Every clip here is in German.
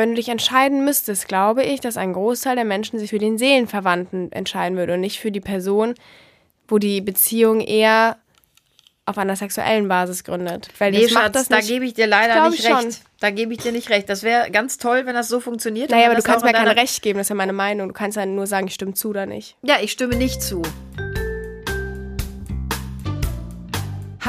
Wenn du dich entscheiden müsstest, glaube ich, dass ein Großteil der Menschen sich für den Seelenverwandten entscheiden würde und nicht für die Person, wo die Beziehung eher auf einer sexuellen Basis gründet. Weil nee, Schatz, das da gebe ich dir leider nicht recht. Schon. Da gebe ich dir nicht recht. Das wäre ganz toll, wenn das so funktioniert. Naja, aber du kannst mir kein Recht geben, das ist ja meine Meinung. Du kannst ja nur sagen, ich stimme zu oder nicht. Ja, ich stimme nicht zu.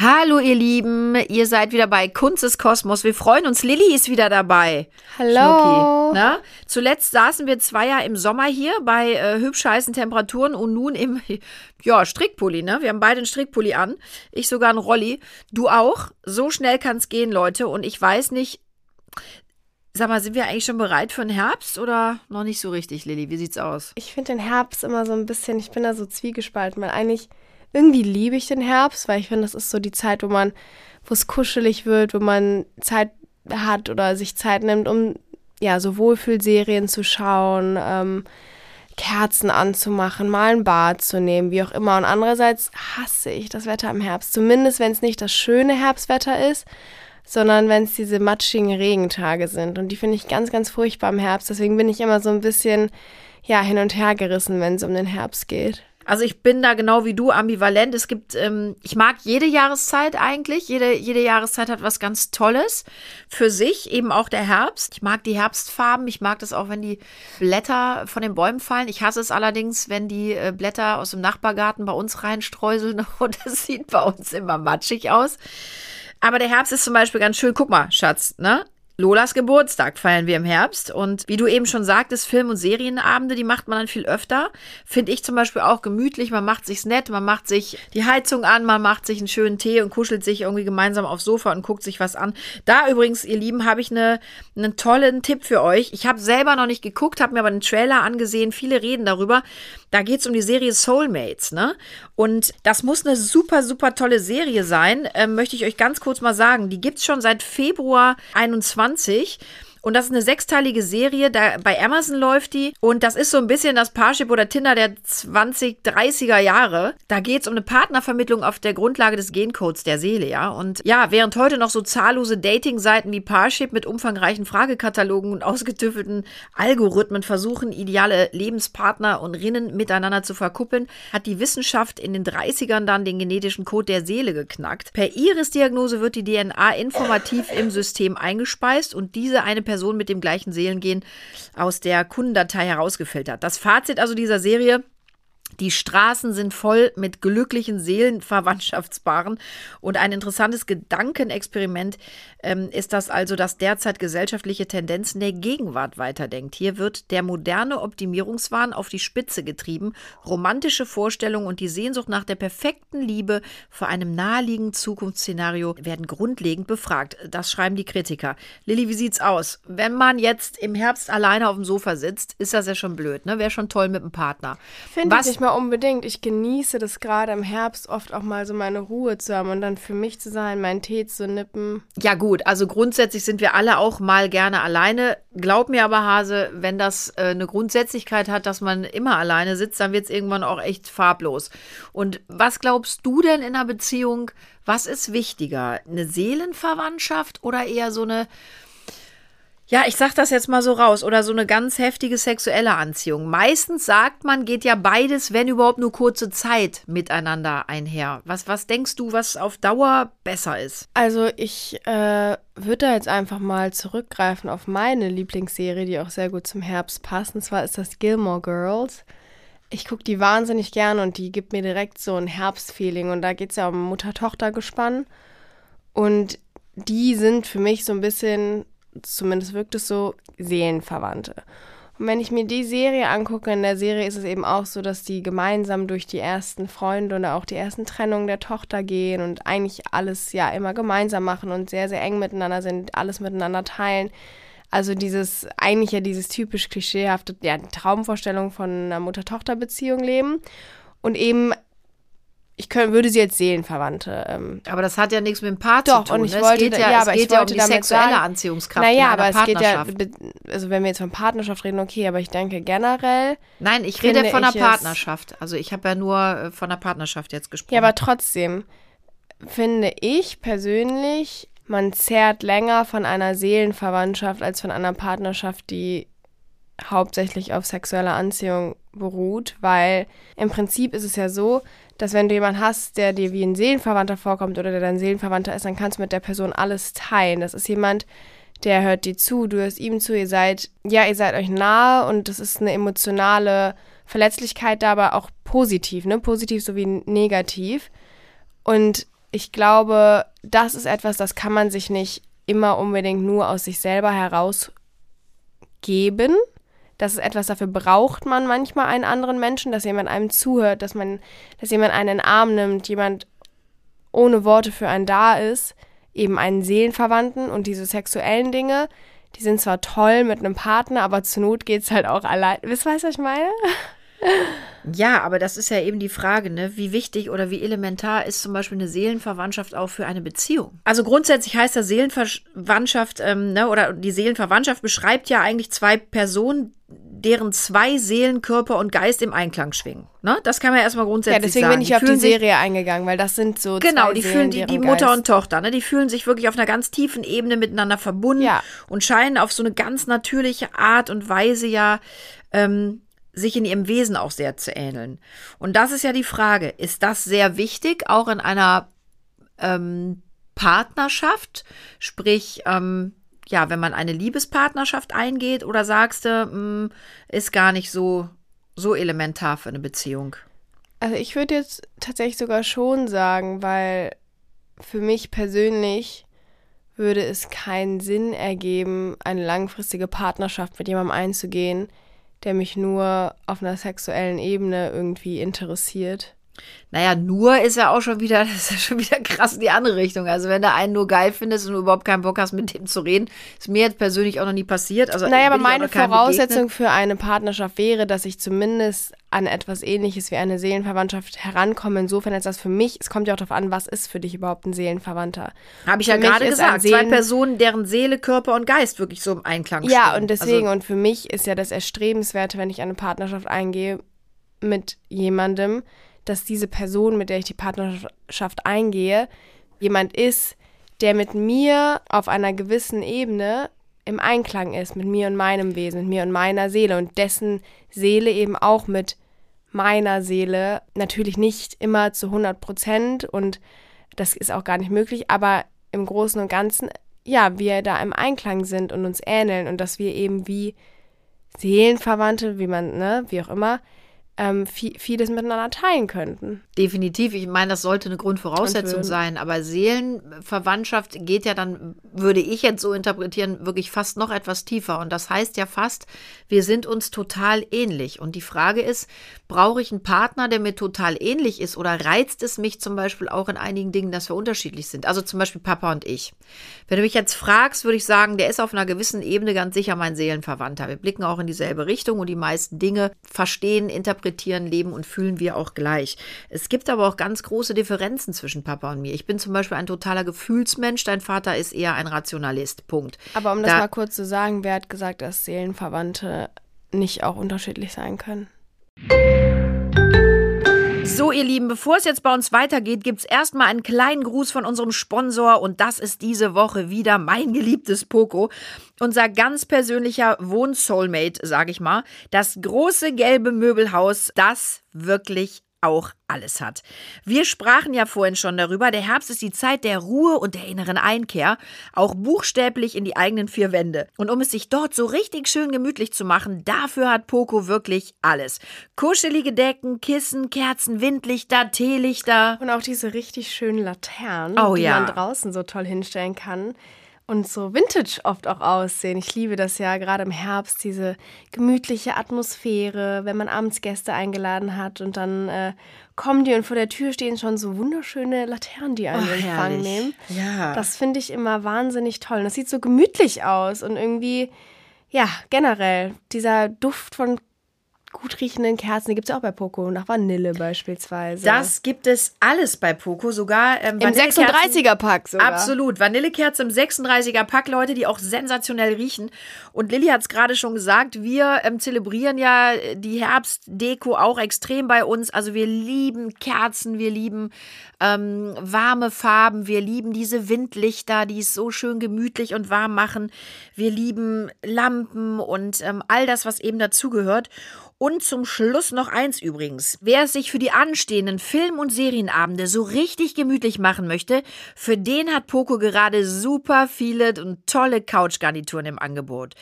Hallo ihr Lieben, ihr seid wieder bei Kunst des Kosmos. Wir freuen uns, Lilly ist wieder dabei. Hallo. Na? Zuletzt saßen wir zwei Jahre im Sommer hier bei äh, hübsch heißen Temperaturen und nun im ja, Strickpulli, ne? Wir haben beide einen Strickpulli an. Ich sogar einen Rolli. Du auch. So schnell kann es gehen, Leute. Und ich weiß nicht, Sag mal, sind wir eigentlich schon bereit für den Herbst oder noch nicht so richtig, Lilly? Wie sieht's aus? Ich finde den Herbst immer so ein bisschen, ich bin da so zwiegespalten, weil eigentlich irgendwie liebe ich den Herbst, weil ich finde, das ist so die Zeit, wo man, wo es kuschelig wird, wo man Zeit hat oder sich Zeit nimmt, um ja so Wohlfühlserien zu schauen, ähm, Kerzen anzumachen, mal ein Bad zu nehmen, wie auch immer. Und andererseits hasse ich das Wetter im Herbst, zumindest wenn es nicht das schöne Herbstwetter ist, sondern wenn es diese matschigen Regentage sind. Und die finde ich ganz, ganz furchtbar im Herbst. Deswegen bin ich immer so ein bisschen ja hin und her gerissen, wenn es um den Herbst geht. Also ich bin da genau wie du ambivalent. Es gibt, ähm, ich mag jede Jahreszeit eigentlich. Jede, jede Jahreszeit hat was ganz Tolles für sich, eben auch der Herbst. Ich mag die Herbstfarben. Ich mag das auch, wenn die Blätter von den Bäumen fallen. Ich hasse es allerdings, wenn die äh, Blätter aus dem Nachbargarten bei uns reinstreuseln und es sieht bei uns immer matschig aus. Aber der Herbst ist zum Beispiel ganz schön. Guck mal, Schatz, ne? Lolas Geburtstag feiern wir im Herbst. Und wie du eben schon sagtest, Film- und Serienabende, die macht man dann viel öfter. Finde ich zum Beispiel auch gemütlich. Man macht sich's nett, man macht sich die Heizung an, man macht sich einen schönen Tee und kuschelt sich irgendwie gemeinsam aufs Sofa und guckt sich was an. Da übrigens, ihr Lieben, habe ich eine, einen tollen Tipp für euch. Ich habe selber noch nicht geguckt, habe mir aber einen Trailer angesehen. Viele reden darüber. Da geht's um die Serie Soulmates, ne? Und das muss eine super, super tolle Serie sein. Ähm, möchte ich euch ganz kurz mal sagen. Die gibt's schon seit Februar 21 20. Und das ist eine sechsteilige Serie, da bei Amazon läuft die. Und das ist so ein bisschen das Parship oder Tinder der 20, 30er Jahre. Da geht es um eine Partnervermittlung auf der Grundlage des Gencodes der Seele, ja. Und ja, während heute noch so zahllose Dating-Seiten wie Parship mit umfangreichen Fragekatalogen und ausgetüffelten Algorithmen versuchen, ideale Lebenspartner und Rinnen miteinander zu verkuppeln, hat die Wissenschaft in den 30ern dann den genetischen Code der Seele geknackt. Per Iris-Diagnose wird die DNA informativ im System eingespeist und diese eine Person Person mit dem gleichen Seelengehen aus der Kundendatei herausgefiltert. Das Fazit also dieser Serie, die Straßen sind voll mit glücklichen Seelenverwandtschaftspaaren. Und ein interessantes Gedankenexperiment ähm, ist das also, dass derzeit gesellschaftliche Tendenzen der Gegenwart weiterdenkt. Hier wird der moderne Optimierungswahn auf die Spitze getrieben. Romantische Vorstellungen und die Sehnsucht nach der perfekten Liebe vor einem naheliegenden Zukunftsszenario werden grundlegend befragt. Das schreiben die Kritiker. Lilly, wie sieht's aus? Wenn man jetzt im Herbst alleine auf dem Sofa sitzt, ist das ja schon blöd, ne? Wäre schon toll mit einem Partner. Finde ich mal unbedingt. Ich genieße das gerade im Herbst oft auch mal so meine Ruhe zu haben und dann für mich zu sein, meinen Tee zu nippen. Ja gut, also grundsätzlich sind wir alle auch mal gerne alleine. Glaub mir aber, Hase, wenn das äh, eine Grundsätzlichkeit hat, dass man immer alleine sitzt, dann wird es irgendwann auch echt farblos. Und was glaubst du denn in einer Beziehung, was ist wichtiger? Eine Seelenverwandtschaft oder eher so eine ja, ich sag das jetzt mal so raus. Oder so eine ganz heftige sexuelle Anziehung. Meistens sagt man, geht ja beides, wenn überhaupt nur kurze Zeit miteinander einher. Was, was denkst du, was auf Dauer besser ist? Also ich äh, würde da jetzt einfach mal zurückgreifen auf meine Lieblingsserie, die auch sehr gut zum Herbst passt. Und zwar ist das Gilmore Girls. Ich gucke die wahnsinnig gern und die gibt mir direkt so ein Herbstfeeling. Und da geht es ja um Mutter-Tochter-Gespann. Und die sind für mich so ein bisschen zumindest wirkt es so, Seelenverwandte. Und wenn ich mir die Serie angucke, in der Serie ist es eben auch so, dass die gemeinsam durch die ersten Freunde oder auch die ersten Trennungen der Tochter gehen und eigentlich alles ja immer gemeinsam machen und sehr, sehr eng miteinander sind, alles miteinander teilen. Also dieses, eigentlich ja dieses typisch klischeehafte, ja, Traumvorstellung von einer Mutter-Tochter-Beziehung leben. Und eben ich könnt, würde sie als Seelenverwandte. Ähm, aber das hat ja nichts mit dem Paar doch, zu tun. und ich ne? wollte, es geht ja, ja, es aber geht ich ja um wollte die sexuelle sagen, Anziehungskraft naja, aber es geht ja, also wenn wir jetzt von Partnerschaft reden, okay, aber ich denke generell. Nein, ich rede von einer Partnerschaft. Also ich habe ja nur äh, von einer Partnerschaft jetzt gesprochen. Ja, aber trotzdem finde ich persönlich, man zehrt länger von einer Seelenverwandtschaft als von einer Partnerschaft, die hauptsächlich auf sexueller Anziehung beruht, weil im Prinzip ist es ja so, dass wenn du jemanden hast, der dir wie ein Seelenverwandter vorkommt oder der dein Seelenverwandter ist, dann kannst du mit der Person alles teilen. Das ist jemand, der hört dir zu, du hörst ihm zu, ihr seid, ja, ihr seid euch nahe und das ist eine emotionale Verletzlichkeit da, aber auch positiv, ne? Positiv sowie negativ. Und ich glaube, das ist etwas, das kann man sich nicht immer unbedingt nur aus sich selber herausgeben. Das ist etwas, dafür braucht man manchmal einen anderen Menschen, dass jemand einem zuhört, dass man, dass jemand einen in den Arm nimmt, jemand ohne Worte für einen da ist, eben einen Seelenverwandten und diese sexuellen Dinge, die sind zwar toll mit einem Partner, aber zur Not geht's halt auch allein. Wisst ihr, was ich meine? Ja, aber das ist ja eben die Frage, ne? Wie wichtig oder wie elementar ist zum Beispiel eine Seelenverwandtschaft auch für eine Beziehung? Also grundsätzlich heißt das Seelenverwandtschaft, ähm, ne, oder die Seelenverwandtschaft beschreibt ja eigentlich zwei Personen, deren zwei Seelen, Körper und Geist im Einklang schwingen. Ne? Das kann man ja erstmal grundsätzlich Ja, deswegen sagen. bin ich auf die fühlen sich- Serie eingegangen, weil das sind so Genau, zwei die Seelen, fühlen die, die Mutter Geist- und Tochter, ne? Die fühlen sich wirklich auf einer ganz tiefen Ebene miteinander verbunden Ja. und scheinen auf so eine ganz natürliche Art und Weise ja ähm, sich in ihrem Wesen auch sehr zu ähneln. Und das ist ja die Frage, ist das sehr wichtig, auch in einer ähm, Partnerschaft? Sprich, ähm, ja, wenn man eine Liebespartnerschaft eingeht, oder sagst du, mh, ist gar nicht so, so elementar für eine Beziehung? Also ich würde jetzt tatsächlich sogar schon sagen, weil für mich persönlich würde es keinen Sinn ergeben, eine langfristige Partnerschaft mit jemandem einzugehen, der mich nur auf einer sexuellen Ebene irgendwie interessiert. Naja, nur ist ja auch schon wieder, das ist ja schon wieder krass in die andere Richtung. Also wenn du einen nur geil findest und du überhaupt keinen Bock hast, mit dem zu reden, ist mir jetzt persönlich auch noch nie passiert. Also Naja, aber meine Voraussetzung begegnet. für eine Partnerschaft wäre, dass ich zumindest an etwas ähnliches wie eine Seelenverwandtschaft herankomme. Insofern ist das für mich, es kommt ja auch darauf an, was ist für dich überhaupt ein Seelenverwandter. Habe ich ja für mich gerade gesagt. Zwei Personen, deren Seele, Körper und Geist wirklich so im Einklang Ja, stehen. und deswegen, Also, und für mich ist ja das Erstrebenswerte, wenn ich eine Partnerschaft eingehe mit jemandem, dass diese Person, mit der ich die Partnerschaft eingehe, jemand ist, der mit mir auf einer gewissen Ebene im Einklang ist, mit mir und meinem Wesen, mit mir und meiner Seele und dessen Seele eben auch mit meiner Seele, natürlich nicht immer zu 100 Prozent und das ist auch gar nicht möglich, aber im Großen und Ganzen, ja, wir da im Einklang sind und uns ähneln und dass wir eben wie Seelenverwandte, wie man, ne, wie auch immer, ähm, viel, vieles miteinander teilen könnten. Definitiv. Ich meine, das sollte eine Grundvoraussetzung sein. Aber Seelenverwandtschaft geht ja dann, würde ich jetzt so interpretieren, wirklich fast noch etwas tiefer. Und das heißt ja fast, wir sind uns total ähnlich. Und die Frage ist, brauche ich einen Partner, der mir total ähnlich ist? Oder reizt es mich zum Beispiel auch in einigen Dingen, dass wir unterschiedlich sind? Also zum Beispiel Papa und ich. Wenn du mich jetzt fragst, würde ich sagen, der ist auf einer gewissen Ebene ganz sicher mein Seelenverwandter. Wir blicken auch in dieselbe Richtung und die meisten Dinge verstehen, interpretieren, leben und fühlen wir auch gleich. Es gibt aber auch ganz große Differenzen zwischen Papa und mir. Ich bin zum Beispiel ein totaler Gefühlsmensch, dein Vater ist eher ein Rationalist. Punkt. Aber um das Da- mal kurz zu sagen, wer hat gesagt, dass Seelenverwandte nicht auch unterschiedlich sein können? So, ihr Lieben, bevor es jetzt bei uns weitergeht, gibt's erstmal einen kleinen Gruß von unserem Sponsor und das ist diese Woche wieder mein geliebtes Poco. Unser ganz persönlicher Wohnsoulmate, sag ich mal. Das große gelbe Möbelhaus, das wirklich auch alles hat. Wir sprachen ja vorhin schon darüber, der Herbst ist die Zeit der Ruhe und der inneren Einkehr, auch buchstäblich in die eigenen vier Wände. Und um es sich dort so richtig schön gemütlich zu machen, dafür hat Poco wirklich alles. Kuschelige Decken, Kissen, Kerzen, Windlichter, Teelichter. Und auch diese richtig schönen Laternen, Oh die ja. man draußen so toll hinstellen kann. Und so vintage oft auch aussehen. Ich liebe das ja gerade im Herbst, diese gemütliche Atmosphäre, wenn man abends Gäste eingeladen hat und dann äh, kommen die und vor der Tür stehen schon so wunderschöne Laternen, die einen Oh, in Empfang nehmen. Ja. Das finde ich immer wahnsinnig toll. Und das sieht so gemütlich aus und irgendwie, ja, generell, dieser Duft von gut riechenden Kerzen, die gibt es auch bei Poco, nach Vanille beispielsweise. Das gibt es alles bei Poco, sogar ähm, Im 36er-Pack sogar. Absolut. Vanillekerze im 36er-Pack, Leute, die auch sensationell riechen. Und Lilly hat es gerade schon gesagt, wir ähm, zelebrieren ja die Herbstdeko auch extrem bei uns. Also wir lieben Kerzen, wir lieben ähm, warme Farben, wir lieben diese Windlichter, die es so schön gemütlich und warm machen. Wir lieben Lampen und ähm, all das, was eben dazugehört. Und zum Schluss noch eins übrigens. Wer es sich für die anstehenden Film- und Serienabende so richtig gemütlich machen möchte, für den hat Poco gerade super viele und tolle Couchgarnituren im Angebot.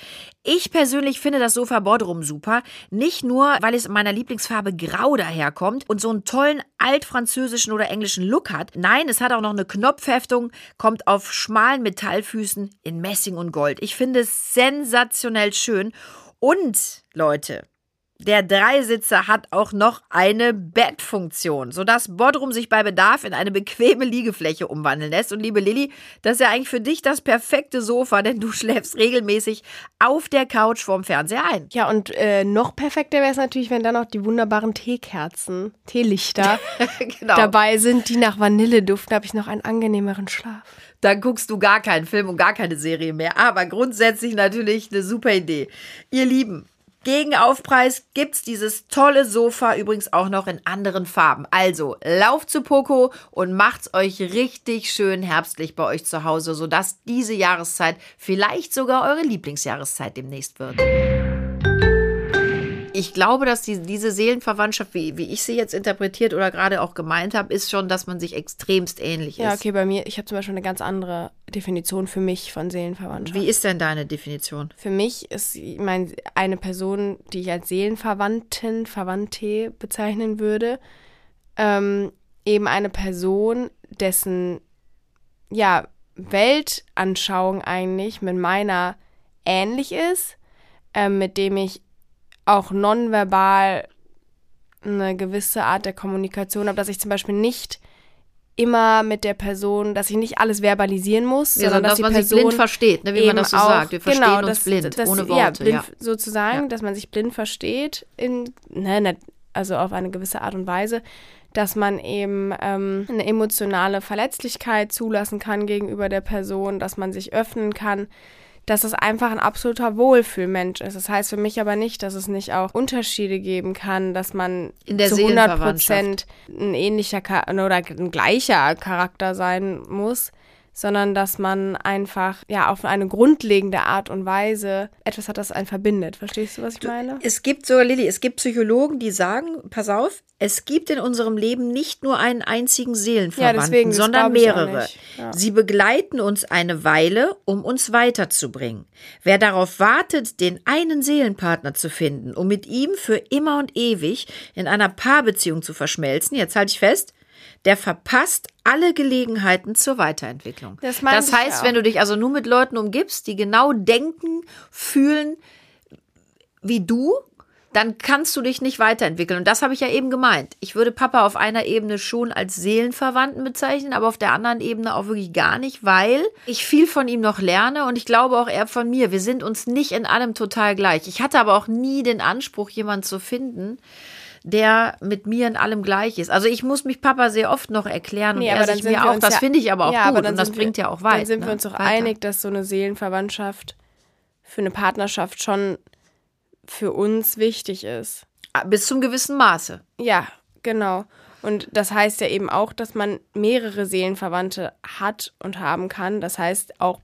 Ich persönlich finde das Sofa Bodrum super. Nicht nur, weil es in meiner Lieblingsfarbe Grau daherkommt und so einen tollen altfranzösischen oder englischen Look hat. Nein, es hat auch noch eine Knopfheftung, kommt auf schmalen Metallfüßen in Messing und Gold. Ich finde es sensationell schön. Und, Leute, der Dreisitzer hat auch noch eine Bettfunktion, sodass Bodrum sich bei Bedarf in eine bequeme Liegefläche umwandeln lässt. Und liebe Lilly, das ist ja eigentlich für dich das perfekte Sofa, denn du schläfst regelmäßig auf der Couch vorm Fernseher ein. Ja, und äh, noch perfekter wäre es natürlich, wenn da noch die wunderbaren Teekerzen, Teelichter genau. dabei sind, die nach Vanille duften. Habe ich noch einen angenehmeren Schlaf dann guckst du gar keinen Film und gar keine Serie mehr. Aber grundsätzlich natürlich eine super Idee. Ihr Lieben, gegen Aufpreis gibt's dieses tolle Sofa übrigens auch noch in anderen Farben. Also lauft zu Poco und macht's euch richtig schön herbstlich bei euch zu Hause, sodass diese Jahreszeit vielleicht sogar eure Lieblingsjahreszeit demnächst wird ich glaube, dass die, diese Seelenverwandtschaft, wie, wie ich sie jetzt interpretiert oder gerade auch gemeint habe, ist schon, dass man sich extremst ähnlich ist. Ja, okay, bei mir, ich habe zum Beispiel eine ganz andere Definition für mich von Seelenverwandtschaft. Wie ist denn deine Definition? Für mich ist mein, eine Person, die ich als Seelenverwandten, Verwandte bezeichnen würde, ähm, eben eine Person, dessen ja, Weltanschauung eigentlich mit meiner ähnlich ist, äh, mit dem ich auch nonverbal eine gewisse Art der Kommunikation habe, dass ich zum Beispiel nicht immer mit der Person, dass ich nicht alles verbalisieren muss, ja, sondern dass, dass man Person sich blind versteht, ne, wie man das so auch, sagt. Wir verstehen genau, uns das, blind, das, ohne Worte. Ja, blind ja. sozusagen, ja. dass man sich blind versteht, in, ne, also auf eine gewisse Art und Weise, dass man eben ähm, eine emotionale Verletzlichkeit zulassen kann gegenüber der Person, dass man sich öffnen kann, dass es einfach ein absoluter Wohlfühlmensch ist. Das heißt für mich aber nicht, dass es nicht auch Unterschiede geben kann, dass man zu 100 Prozent ein ähnlicher oder ein gleicher Charakter sein muss sondern dass man einfach ja auf eine grundlegende Art und Weise etwas hat, das einen verbindet. Verstehst du, was ich meine? Es gibt sogar, Lilly, es gibt Psychologen, die sagen, pass auf, es gibt in unserem Leben nicht nur einen einzigen Seelenverwandten, ja, deswegen, sondern mehrere. Ja. Sie begleiten uns eine Weile, um uns weiterzubringen. Wer darauf wartet, den einen Seelenpartner zu finden, um mit ihm für immer und ewig in einer Paarbeziehung zu verschmelzen, jetzt halte ich fest, der verpasst alle Gelegenheiten zur Weiterentwicklung. Das, das heißt, wenn du dich also nur mit Leuten umgibst, die genau denken, fühlen wie du, dann kannst du dich nicht weiterentwickeln. Und das habe ich ja eben gemeint. Ich würde Papa auf einer Ebene schon als Seelenverwandten bezeichnen, aber auf der anderen Ebene auch wirklich gar nicht, weil ich viel von ihm noch lerne und ich glaube auch er von mir. Wir sind uns nicht in allem total gleich. Ich hatte aber auch nie den Anspruch, jemanden zu finden, der mit mir in allem gleich ist. Also ich muss mich Papa sehr oft noch erklären nee, und er sich mir auch. Das ja, finde ich aber auch ja, gut aber und das bringt ja auch weit. Dann sind ne? wir uns doch weiter. einig, dass so eine Seelenverwandtschaft für eine Partnerschaft schon für uns wichtig ist. Ah, bis zum gewissen Maße. Ja, genau. Und das heißt ja eben auch, dass man mehrere Seelenverwandte hat und haben kann. Das heißt auch,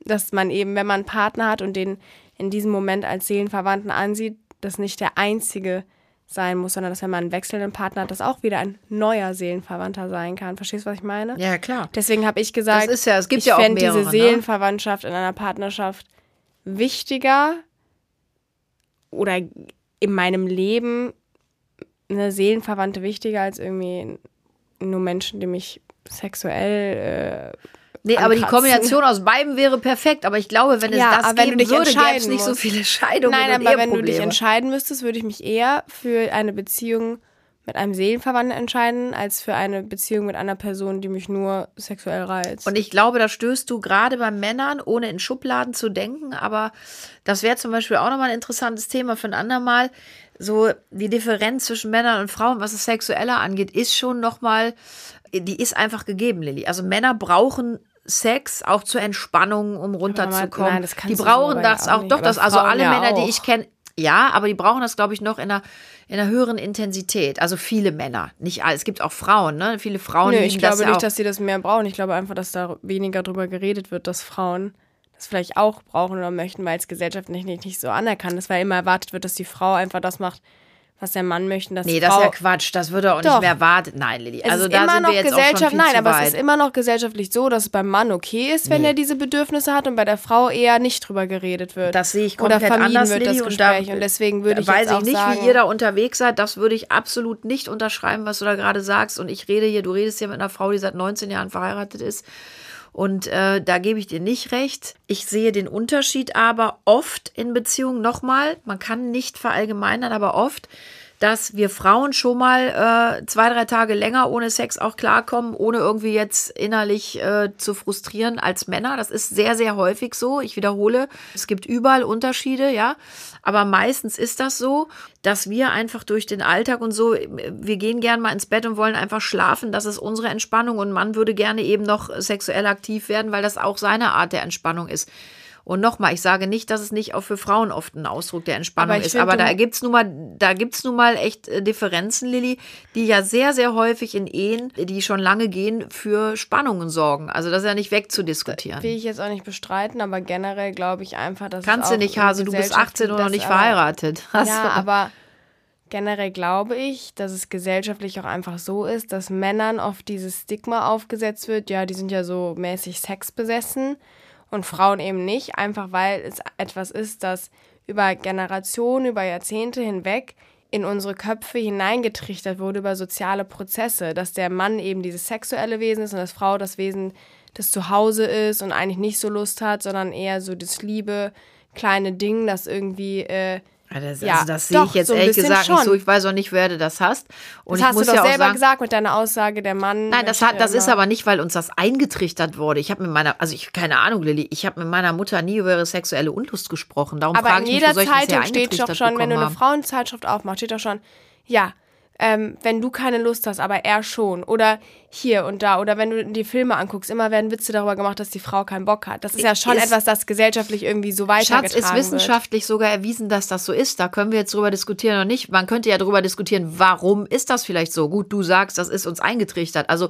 dass man eben, wenn man einen Partner hat und den in diesem Moment als Seelenverwandten ansieht, das nicht der einzige sein muss, sondern dass wenn man einen wechselnden Partner hat, das auch wieder ein neuer Seelenverwandter sein kann. Verstehst du, was ich meine? Ja, klar. Deswegen habe ich gesagt, das ist ja, es gibt ich ja fände diese ne? Seelenverwandtschaft ne? in einer Partnerschaft wichtiger oder in meinem Leben eine Seelenverwandte wichtiger als irgendwie nur Menschen, die mich sexuell äh, Nee, aber die Kombination aus beiden wäre perfekt. Aber ich glaube, wenn es ja, das geben würde, gäbe es nicht so viele Scheidungen. Nein, aber wenn du dich entscheiden müsstest, würde ich mich eher für eine Beziehung mit einem Seelenverwandten entscheiden, als für eine Beziehung mit einer Person, die mich nur sexuell reizt. Und ich glaube, da stößt du gerade bei Männern, ohne in Schubladen zu denken, aber das wäre zum Beispiel auch nochmal ein interessantes Thema für ein andermal. so die Differenz zwischen Männern und Frauen, was das Sexuelle angeht, ist schon nochmal, die ist einfach gegeben, Lilly. Also Männer brauchen Sex auch zur Entspannung, um runterzukommen. nein, das die brauchen das auch auch, doch, das, also alle ja Männer, die auch. ich kenne, ja, aber die brauchen das, glaube ich, noch in einer, in einer höheren Intensität. Also viele Männer, nicht alle. Es gibt auch Frauen, ne? Viele Frauen Nö, ich glaube das nicht, auch. dass sie das mehr brauchen. Ich glaube einfach, dass da weniger drüber geredet wird, dass Frauen das vielleicht auch brauchen oder möchten, weil es gesellschaftlich nicht, nicht so anerkannt ist, weil immer erwartet wird, dass die Frau einfach das macht, was der Mann möchte. und Dass Nee, das Frau ist ja Quatsch. Das würde auch nicht Doch. mehr erwartet. Nein, Lilly. Es Also ist da immer sind noch wir jetzt auch schon Gesellschaft, viel nein, zu aber weit. es ist immer noch gesellschaftlich so, dass es beim Mann okay ist, wenn Nee. er diese Bedürfnisse hat und bei der Frau eher nicht drüber geredet wird. Das sehe ich Oder komplett vermieden anders, wird das Lilly. Und da Gespräch. Und deswegen würde ich weiß jetzt auch ich nicht, sagen, wie ihr da unterwegs seid. Das würde ich absolut nicht unterschreiben, was du da gerade sagst. Und ich rede hier, du redest hier mit einer Frau, die seit 19 Jahren verheiratet ist. Und äh, da gebe ich dir nicht recht. Ich sehe den Unterschied aber oft in Beziehungen nochmal. Man kann nicht verallgemeinern, aber oft, dass wir Frauen schon mal äh, zwei, drei Tage länger ohne Sex auch klarkommen, ohne irgendwie jetzt innerlich äh, zu frustrieren als Männer. Das ist sehr, sehr häufig so. Ich wiederhole, es gibt überall Unterschiede, ja. Aber meistens ist das so, dass wir einfach durch den Alltag und so, wir gehen gern mal ins Bett und wollen einfach schlafen. Das ist unsere Entspannung. Und man würde gerne eben noch sexuell aktiv werden, weil das auch seine Art der Entspannung ist. Und nochmal, ich sage nicht, dass es nicht auch für Frauen oft ein Ausdruck der Entspannung Aber ist, aber da gibt's nun mal, da gibt's nun mal echt äh, Differenzen, Lilly, die ja sehr, sehr häufig in Ehen, die schon lange gehen, für Spannungen sorgen. Also das ist ja nicht wegzudiskutieren. will ich jetzt auch nicht bestreiten, aber generell glaube ich einfach, dass Kannst es du nicht, Hase, du bist Gesellschaft 18 und noch nicht aber- verheiratet. Hast Ja, aber generell glaube ich, dass es gesellschaftlich auch einfach so ist, dass Männern oft dieses Stigma aufgesetzt wird, ja, die sind ja so mäßig sexbesessen und Frauen eben nicht, einfach weil es etwas ist, das über Generationen, über Jahrzehnte hinweg in unsere Köpfe hineingetrichtert wurde über soziale Prozesse, dass der Mann eben dieses sexuelle Wesen ist und das Frau das Wesen, das zu Hause ist und eigentlich nicht so Lust hat, sondern eher so das liebe kleine Ding, das irgendwie äh, das, Ja, also das sehe ich jetzt so ehrlich gesagt nicht schon. so. Ich weiß auch nicht, wer du das hast. Und Das hast du doch ja selber sagen, gesagt mit deiner Aussage, der Mann. Nein, das, hat, das ist immer- aber nicht, weil uns das eingetrichtert wurde. Ich habe mit meiner, also ich keine Ahnung, Lilly, ich habe mit meiner Mutter nie über ihre sexuelle Unlust gesprochen. Darum Aber frage in ich mich, jeder wo soll ich das her Zeitung steht doch schon, wenn du eine? Frauenzeitschrift aufmachst, steht doch schon, ja, ähm, wenn du keine Lust hast, aber er schon. Oder hier und da. Oder wenn du die Filme anguckst, immer werden Witze darüber gemacht, dass die Frau keinen Bock hat. Das ist ja schon Ist- etwas, das gesellschaftlich irgendwie so Schatz, weitergetragen ist wissenschaftlich sogar erwiesen, dass das so ist. Da können wir jetzt drüber diskutieren oder nicht. Man könnte ja drüber diskutieren, warum ist das vielleicht so? Gut, du sagst, das ist uns eingetrichtert. Also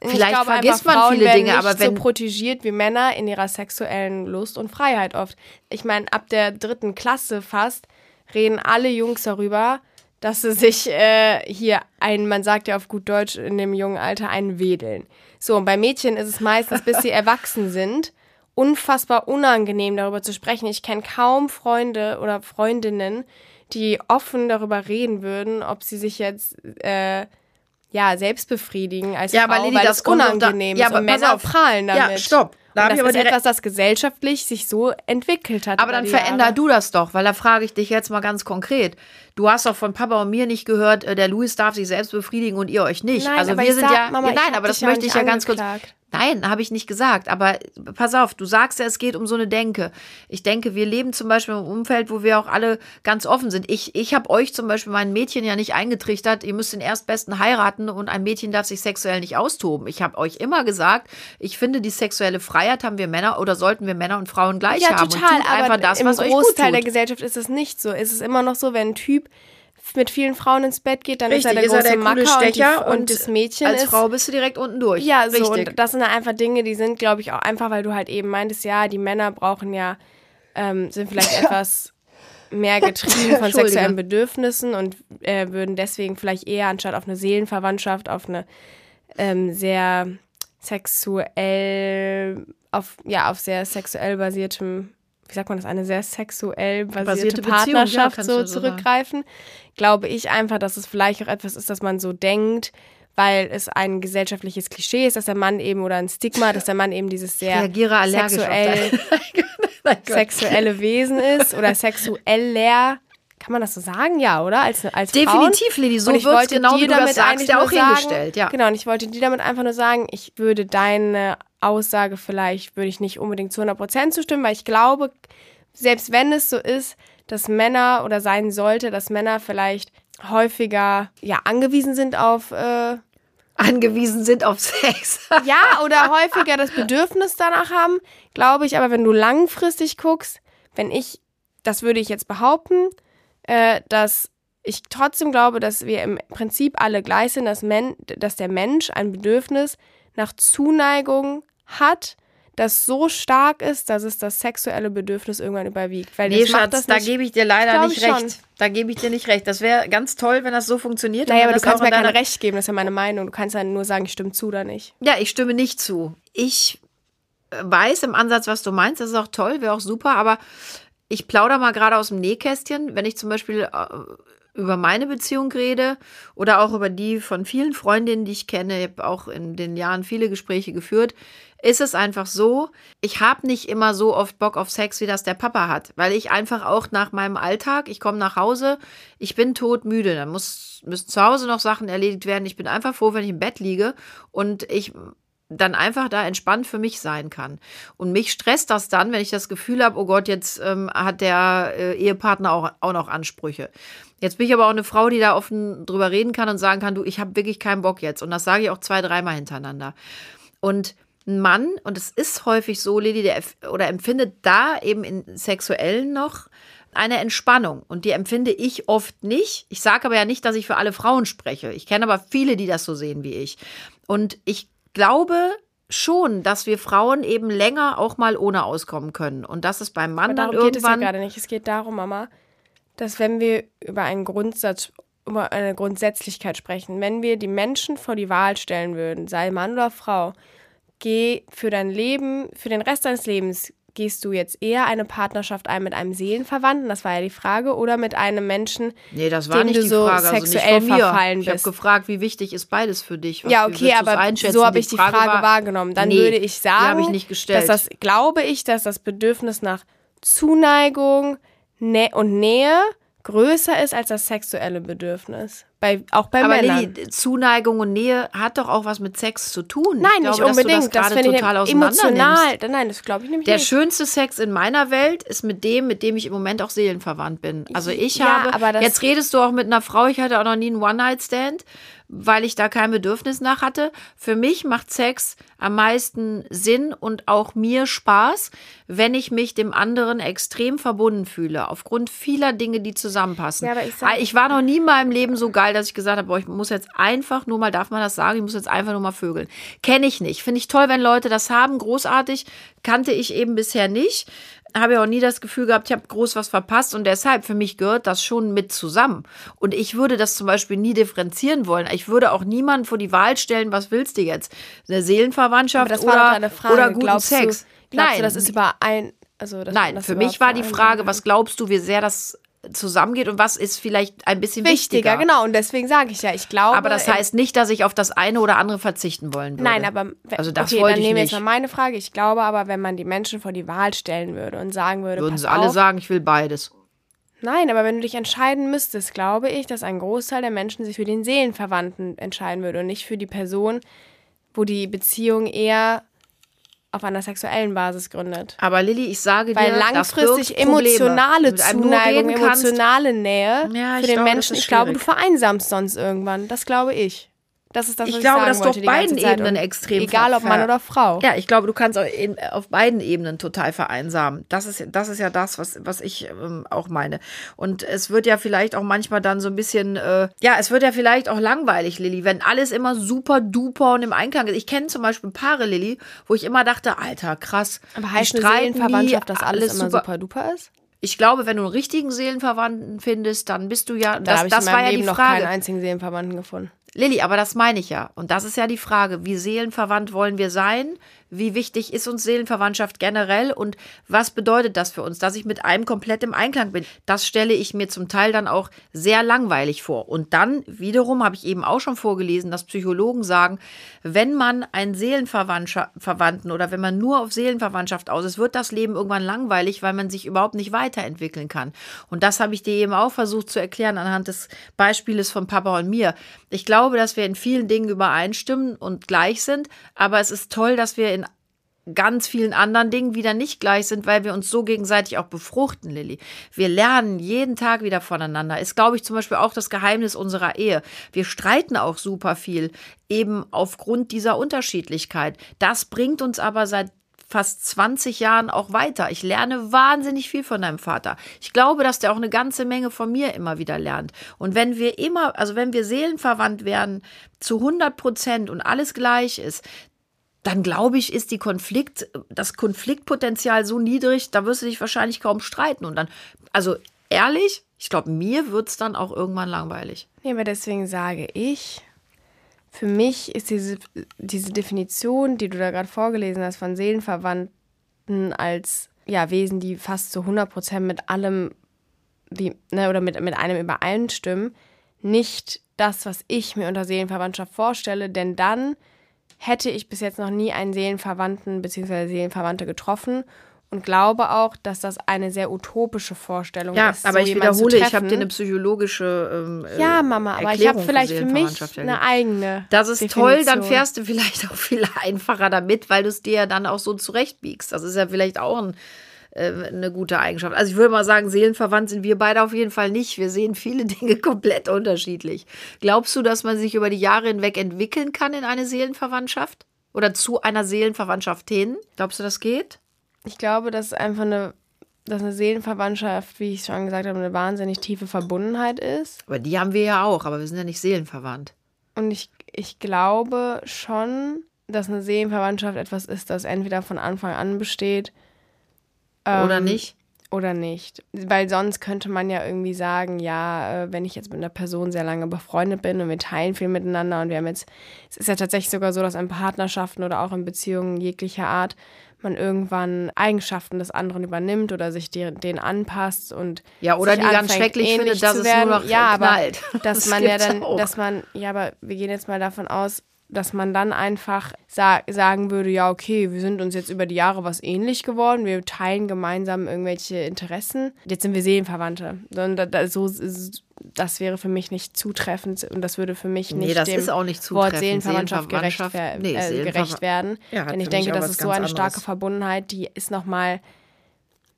wird. vielleicht ich glaube vergisst man Frauen viele Dinge, aber wenn so protegiert wie Männer in ihrer sexuellen Lust und Freiheit oft. Ich meine, ab der dritten Klasse fast reden alle Jungs darüber, dass sie sich äh, hier ein, man sagt ja auf gut Deutsch in dem jungen Alter, einen wedeln. So, und bei Mädchen ist es meistens, bis sie erwachsen sind, unfassbar unangenehm darüber zu sprechen. Ich kenne kaum Freunde oder Freundinnen, die offen darüber reden würden, ob sie sich jetzt äh, ja selbst befriedigen als Ja, Frau, aber Lilly, weil das doch da- unangenehm Ja, ist. aber Und Männer auf. prahlen Ja, damit. stopp. Da das ist etwas, das gesellschaftlich sich so entwickelt hat. Aber dann veränder Jahre. du das doch, weil da frage ich dich jetzt mal ganz konkret. Du hast doch von Papa und mir nicht gehört, äh, der Louis darf sich selbst befriedigen und ihr euch nicht. Nein, also aber wir sind sag, ja, Mama, ja, nein, aber das ja möchte ich ja ganz kurz. Nein, habe ich nicht gesagt. Aber pass auf, du sagst ja, es geht um so eine Denke. Ich denke, wir leben zum Beispiel im Umfeld, wo wir auch alle ganz offen sind. Ich, ich habe euch zum Beispiel mein Mädchen ja nicht eingetrichtert, ihr müsst den Erstbesten heiraten und ein Mädchen darf sich sexuell nicht austoben. Ich habe euch immer gesagt, ich finde, die sexuelle Freiheit haben wir Männer oder sollten wir Männer und Frauen gleich ja, haben. total, und tut aber einfach das, im Großteil der. Gesellschaft ist es nicht so. Es ist immer noch so, wenn ein Typ mit vielen Frauen ins Bett geht, dann ist er der Richtig, ist er große der coole Macker und, die, Stecher und, das Mädchen als ist Frau bist du direkt unten durch. Ja, so Richtig. und das sind einfach Dinge, die sind, glaube ich, auch einfach, weil du halt eben meintest, ja, die Männer brauchen ja, ähm, sind vielleicht etwas mehr getrieben von sexuellen Bedürfnissen und äh, würden deswegen vielleicht eher anstatt auf eine Seelenverwandtschaft, auf eine ähm, sehr sexuell, auf, ja, auf sehr sexuell basiertem, wie sagt man das, eine sehr sexuell basierte, Basierte ja, Partnerschaft kannst so zurückgreifen, glaube ich einfach, dass es vielleicht auch etwas ist, dass man so denkt, weil es ein gesellschaftliches Klischee ist, dass der Mann eben oder ein Stigma, dass der Mann eben dieses sehr sexuell, sexuelle Wesen ist oder sexueller. Kann man das so sagen? Ja, oder? Als, als Definitiv, Frauen. Lilly, so Und ich wird's wollte genau, wie du das damit sagst, eigentlich ja auch sagen- hingestellt, ja. Genau, und ich wollte dir damit einfach nur sagen, ich würde deine Aussage vielleicht, würde ich nicht unbedingt zu 100% zustimmen, weil ich glaube, selbst wenn es so ist, dass Männer oder sein sollte, dass Männer vielleicht häufiger ja angewiesen sind auf äh, angewiesen sind auf Sex. ja, oder häufiger das Bedürfnis danach haben, glaube ich. Aber wenn du langfristig guckst, wenn ich, das würde ich jetzt behaupten, äh, dass ich trotzdem glaube, dass wir im Prinzip alle gleich sind, dass, Men dass der Mensch ein Bedürfnis nach Zuneigung hat, das so stark ist, dass es das sexuelle Bedürfnis irgendwann überwiegt. Weil nee, Schatz, da gebe ich dir leider nicht recht. Schon. Da gebe ich dir nicht recht. Das wäre ganz toll, wenn das so funktioniert. Naja, aber du kannst mir kein Recht geben, das ist ja meine Meinung. Du kannst ja nur sagen, ich stimme zu oder nicht. Ja, ich stimme nicht zu. Ich weiß im Ansatz, was du meinst. Das ist auch toll, wäre auch super, aber ich plaudere mal gerade aus dem Nähkästchen, wenn ich zum Beispiel äh, über meine Beziehung rede oder auch über die von vielen Freundinnen, die ich kenne, ich habe auch in den Jahren viele Gespräche geführt, ist es einfach so, ich habe nicht immer so oft Bock auf Sex, wie das der Papa hat, weil ich einfach auch nach meinem Alltag, ich komme nach Hause, ich bin todmüde, dann muss, müssen zu Hause noch Sachen erledigt werden, ich bin einfach froh, wenn ich im Bett liege und ich dann einfach da entspannt für mich sein kann. Und mich stresst das dann, wenn ich das Gefühl habe, oh Gott, jetzt ähm, hat der äh, Ehepartner auch, auch noch Ansprüche. Jetzt bin ich aber auch eine Frau, die da offen drüber reden kann und sagen kann, du, ich habe wirklich keinen Bock jetzt. Und das sage ich auch zwei, dreimal hintereinander. Und ein Mann, und es ist häufig so, Lili, der oder empfindet da eben in sexuellen noch eine Entspannung. Und die empfinde ich oft nicht. Ich sage aber ja nicht, dass ich für alle Frauen spreche. Ich kenne aber viele, die das so sehen wie ich. Und ich glaube schon, dass wir Frauen eben länger auch mal ohne auskommen können. Und das ist beim Mann dann irgendwann. geht es ja gerade nicht. Es geht darum, Mama, dass wenn wir über einen Grundsatz, über eine Grundsätzlichkeit sprechen, wenn wir die Menschen vor die Wahl stellen würden, sei Mann oder Frau, geh für dein Leben, für den Rest deines Lebens, gehst du jetzt eher eine Partnerschaft ein mit einem Seelenverwandten, das war ja die Frage, oder mit einem Menschen, nee, das war dem nicht du die so Frage, sexuell also nicht verfallen bist? Ich habe gefragt, wie wichtig ist beides für dich? Was, ja, okay, aber so habe ich die Frage, Frage war, wahrgenommen. Dann nee, würde ich sagen, ich dass das, glaube ich, dass das Bedürfnis nach Zuneigung und Nähe größer ist als das sexuelle Bedürfnis. Bei, auch bei Aber Männern. Lili, Zuneigung und Nähe hat doch auch was mit Sex zu tun. Nein, ich nicht glaube, unbedingt. das, das finde ich emotional. Nein, das glaube ich nämlich Der nicht. schönste Sex in meiner Welt ist mit dem, mit dem ich im Moment auch seelenverwandt bin. Also ich ja, habe, jetzt redest du auch mit einer Frau, ich hatte auch noch nie einen One-Night-Stand weil ich da kein Bedürfnis nach hatte. Für mich macht Sex am meisten Sinn und auch mir Spaß, wenn ich mich dem anderen extrem verbunden fühle, aufgrund vieler Dinge, die zusammenpassen. Ja, aber ich, sag, ich war noch nie in meinem Leben so geil, dass ich gesagt habe, boah, ich muss jetzt einfach nur mal, darf man das sagen, ich muss jetzt einfach nur mal vögeln. Kenne ich nicht. Finde ich toll, wenn Leute das haben, großartig. Kannte ich eben bisher nicht habe ja auch nie das Gefühl gehabt, ich habe groß was verpasst und deshalb für mich gehört das schon mit zusammen. Und ich würde das zum Beispiel nie differenzieren wollen. Ich würde auch niemanden vor die Wahl stellen, was willst du jetzt? Eine Seelenverwandtschaft oder, oder guten glaubst Sex? Du, Nein, du, das ist über ein also Nein, für mich war die Frage, was glaubst du, wie sehr das zusammengeht und was ist vielleicht ein bisschen wichtiger. wichtiger. Genau, und deswegen sage ich ja, ich glaube. Aber das heißt nicht, dass ich auf das eine oder andere verzichten wollen würde. Nein, aber also das okay, wollte dann ich nehmen wir jetzt mal meine Frage. Ich glaube aber, wenn man die Menschen vor die Wahl stellen würde und sagen würde, würden sie alle auf, sagen, ich will beides. Nein, aber wenn du dich entscheiden müsstest, glaube ich, dass ein Großteil der Menschen sich für den Seelenverwandten entscheiden würde und nicht für die Person, wo die Beziehung eher auf einer sexuellen Basis gründet. Aber Lilly, ich sage Weil dir, langfristig emotionale Zuneigung, emotionale Nähe ja, für den glaube, Menschen, ich glaube, du vereinsamst sonst irgendwann. Das glaube ich. Das ist das, was ich, ich glaube, das ist auf beiden Ebenen extrem. Egal ob Mann oder Frau. Ja, ich glaube, du kannst in, auf beiden Ebenen total vereinsamen. Das ist, das ist ja das, was, was ich ähm, auch meine. Und es wird ja vielleicht auch manchmal dann so ein bisschen, äh, ja, es wird ja vielleicht auch langweilig, Lilly, wenn alles immer super duper und im Einklang ist. Ich kenne zum Beispiel Paare, Lilly, wo ich immer dachte, Alter, krass. Aber heißt eine Seelenverwandtschaft, dass alles, alles immer super duper ist? Ich glaube, wenn du einen richtigen Seelenverwandten findest, dann bist du ja. Da das, das war ja Leben die Frage. noch keinen einzigen Seelenverwandten gefunden. Lilly, aber das meine ich ja. Und das ist ja die Frage, wie seelenverwandt wollen wir sein? Wie wichtig ist uns Seelenverwandtschaft generell und was bedeutet das für uns, dass ich mit einem komplett im Einklang bin? Das stelle ich mir zum Teil dann auch sehr langweilig vor. Und dann wiederum habe ich eben auch schon vorgelesen, dass Psychologen sagen, wenn man einen Seelenverwandten oder wenn man nur auf Seelenverwandtschaft aus ist, wird das Leben irgendwann langweilig, weil man sich überhaupt nicht weiterentwickeln kann. Und das habe ich dir eben auch versucht zu erklären anhand des Beispieles von Papa und mir. Ich glaube, dass wir in vielen Dingen übereinstimmen und gleich sind, aber es ist toll, dass wir in ganz vielen anderen Dingen wieder nicht gleich sind, weil wir uns so gegenseitig auch befruchten, Lilly. Wir lernen jeden Tag wieder voneinander. Ist, glaube ich, zum Beispiel auch das Geheimnis unserer Ehe. Wir streiten auch super viel, eben aufgrund dieser Unterschiedlichkeit. Das bringt uns aber seit fast 20 Jahren auch weiter. Ich lerne wahnsinnig viel von deinem Vater. Ich glaube, dass der auch eine ganze Menge von mir immer wieder lernt. Und wenn wir immer, also wenn wir seelenverwandt werden zu 100 Prozent und alles gleich ist, dann glaube ich, ist die Konflikt, das Konfliktpotenzial so niedrig, da wirst du dich wahrscheinlich kaum streiten. Und dann, also ehrlich, ich glaube, mir wird es dann auch irgendwann langweilig. Ja, aber deswegen sage ich, für mich ist diese, diese Definition, die du da gerade vorgelesen hast, von Seelenverwandten als ja, Wesen, die fast zu 100 Prozent mit allem wie, ne, oder mit, mit einem übereinstimmen, nicht das, was ich mir unter Seelenverwandtschaft vorstelle, denn dann hätte ich bis jetzt noch nie einen Seelenverwandten bzw. Seelenverwandte getroffen und glaube auch, dass das eine sehr utopische Vorstellung ja, ist. Ja, aber so ich wiederhole, ich habe dir eine psychologische ähm, äh, Ja, Mama, aber ich habe vielleicht für mich eine eigene. Das ist Definition. toll, dann fährst du vielleicht auch viel einfacher damit, weil du es dir ja dann auch so zurechtbiegst. Das ist ja vielleicht auch ein äh, eine gute Eigenschaft. Also ich würde mal sagen, seelenverwandt sind wir beide auf jeden Fall nicht. Wir sehen viele Dinge komplett unterschiedlich. Glaubst du, dass man sich über die Jahre hinweg entwickeln kann in eine Seelenverwandtschaft? Oder zu einer Seelenverwandtschaft hin? Glaubst du, das geht? Ich glaube, dass einfach eine, dass eine Seelenverwandtschaft, wie ich schon gesagt habe, eine wahnsinnig tiefe Verbundenheit ist. Aber die haben wir ja auch, aber wir sind ja nicht seelenverwandt. Und ich, ich glaube schon, dass eine Seelenverwandtschaft etwas ist, das entweder von Anfang an besteht oder ähm, nicht? Oder nicht. Weil sonst könnte man ja irgendwie sagen, ja, äh, wenn ich jetzt mit einer Person sehr lange befreundet bin und wir teilen viel miteinander und wir haben jetzt, es ist ja tatsächlich sogar so, dass in Partnerschaften oder auch in Beziehungen jeglicher Art man irgendwann Eigenschaften des anderen übernimmt oder sich denen anpasst und ja oder die ganz schrecklich findet, dass es nur noch ja, knallt. Aber, dass das man ja dann, auch. dass man ja, aber wir gehen jetzt mal davon aus, dass man dann einfach sa sagen würde, ja, okay, wir sind uns jetzt über die Jahre was ähnlich geworden, wir teilen gemeinsam irgendwelche Interessen, jetzt sind wir Seelenverwandte. So, das wäre für mich nicht zutreffend und das würde für mich nicht nee, das dem ist auch nicht Wort Seelenverwandtschaft, gerecht, nee, äh, gerecht werden. Ja, Denn ich denke, das ist so eine starke Verbundenheit, die ist nochmal,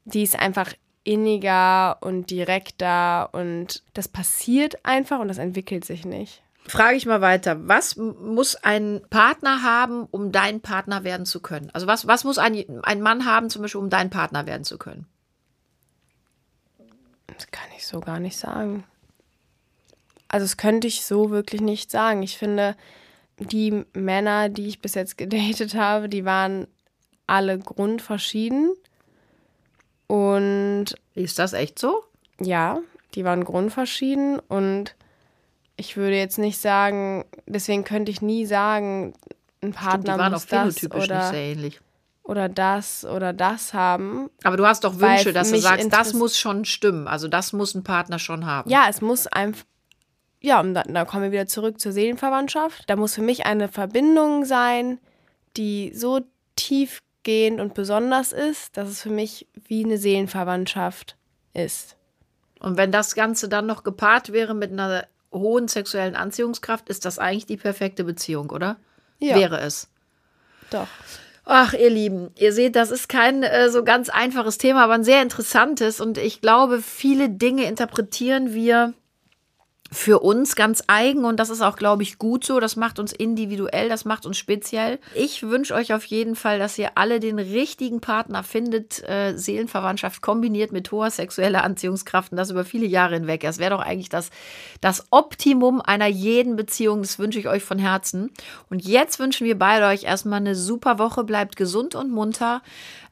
die ist einfach inniger und direkter und das passiert einfach und das entwickelt sich nicht frage ich mal weiter. Was muss ein Partner haben, um dein Partner werden zu können? Also was, was muss ein, ein Mann haben, zum Beispiel, um dein Partner werden zu können? Das kann ich so gar nicht sagen. Also das könnte ich so wirklich nicht sagen. Ich finde, die Männer, die ich bis jetzt gedatet habe, die waren alle grundverschieden. Und. Ist das echt so? Ja, die waren grundverschieden und ich würde jetzt nicht sagen, deswegen könnte ich nie sagen, ein Partner Stimmt, die waren muss auch das oder, nicht sehr ähnlich. oder das oder das haben. Aber du hast doch Wünsche, dass du sagst, das muss schon stimmen. Also das muss ein Partner schon haben. Ja, es muss einfach ja, und dann, dann kommen wir wieder zurück zur Seelenverwandtschaft. Da muss für mich eine Verbindung sein, die so tiefgehend und besonders ist, dass es für mich wie eine Seelenverwandtschaft ist. Und wenn das Ganze dann noch gepaart wäre mit einer hohen sexuellen Anziehungskraft ist das eigentlich die perfekte Beziehung, oder? Ja. Wäre es. Doch. Ach, ihr Lieben, ihr seht, das ist kein äh, so ganz einfaches Thema, aber ein sehr interessantes. Und ich glaube, viele Dinge interpretieren wir für uns ganz eigen und das ist auch, glaube ich, gut so. Das macht uns individuell, das macht uns speziell. Ich wünsche euch auf jeden Fall, dass ihr alle den richtigen Partner findet. Äh, Seelenverwandtschaft kombiniert mit hoher sexueller Anziehungskraft und das über viele Jahre hinweg. Das wäre doch eigentlich das, das Optimum einer jeden Beziehung. Das wünsche ich euch von Herzen. Und jetzt wünschen wir beide euch erstmal eine super Woche. Bleibt gesund und munter.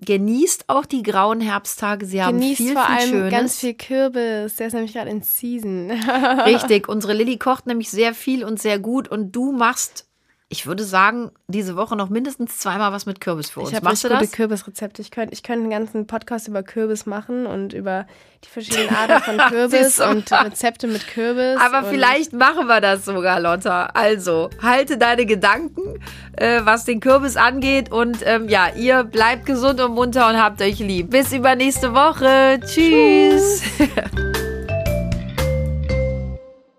Genießt auch die grauen Herbsttage. Sie haben Genießt viel, vor viel allem Schönes. ganz viel Kürbis. Der ist nämlich gerade in Season. Richtig. Unsere Lilly kocht nämlich sehr viel und sehr gut und du machst ich würde sagen, diese Woche noch mindestens zweimal was mit Kürbis für uns. Ich habe Machst du gute Kürbisrezepte. Ich könnte ich könnt einen ganzen Podcast über Kürbis machen und über die verschiedenen Arten von Kürbis und Rezepte mit Kürbis. Aber vielleicht machen wir das sogar, Lotta. Also, halte deine Gedanken, äh, was den Kürbis angeht. Und ähm, ja, ihr bleibt gesund und munter und habt euch lieb. Bis übernächste Woche. Tschüss. Tschüss.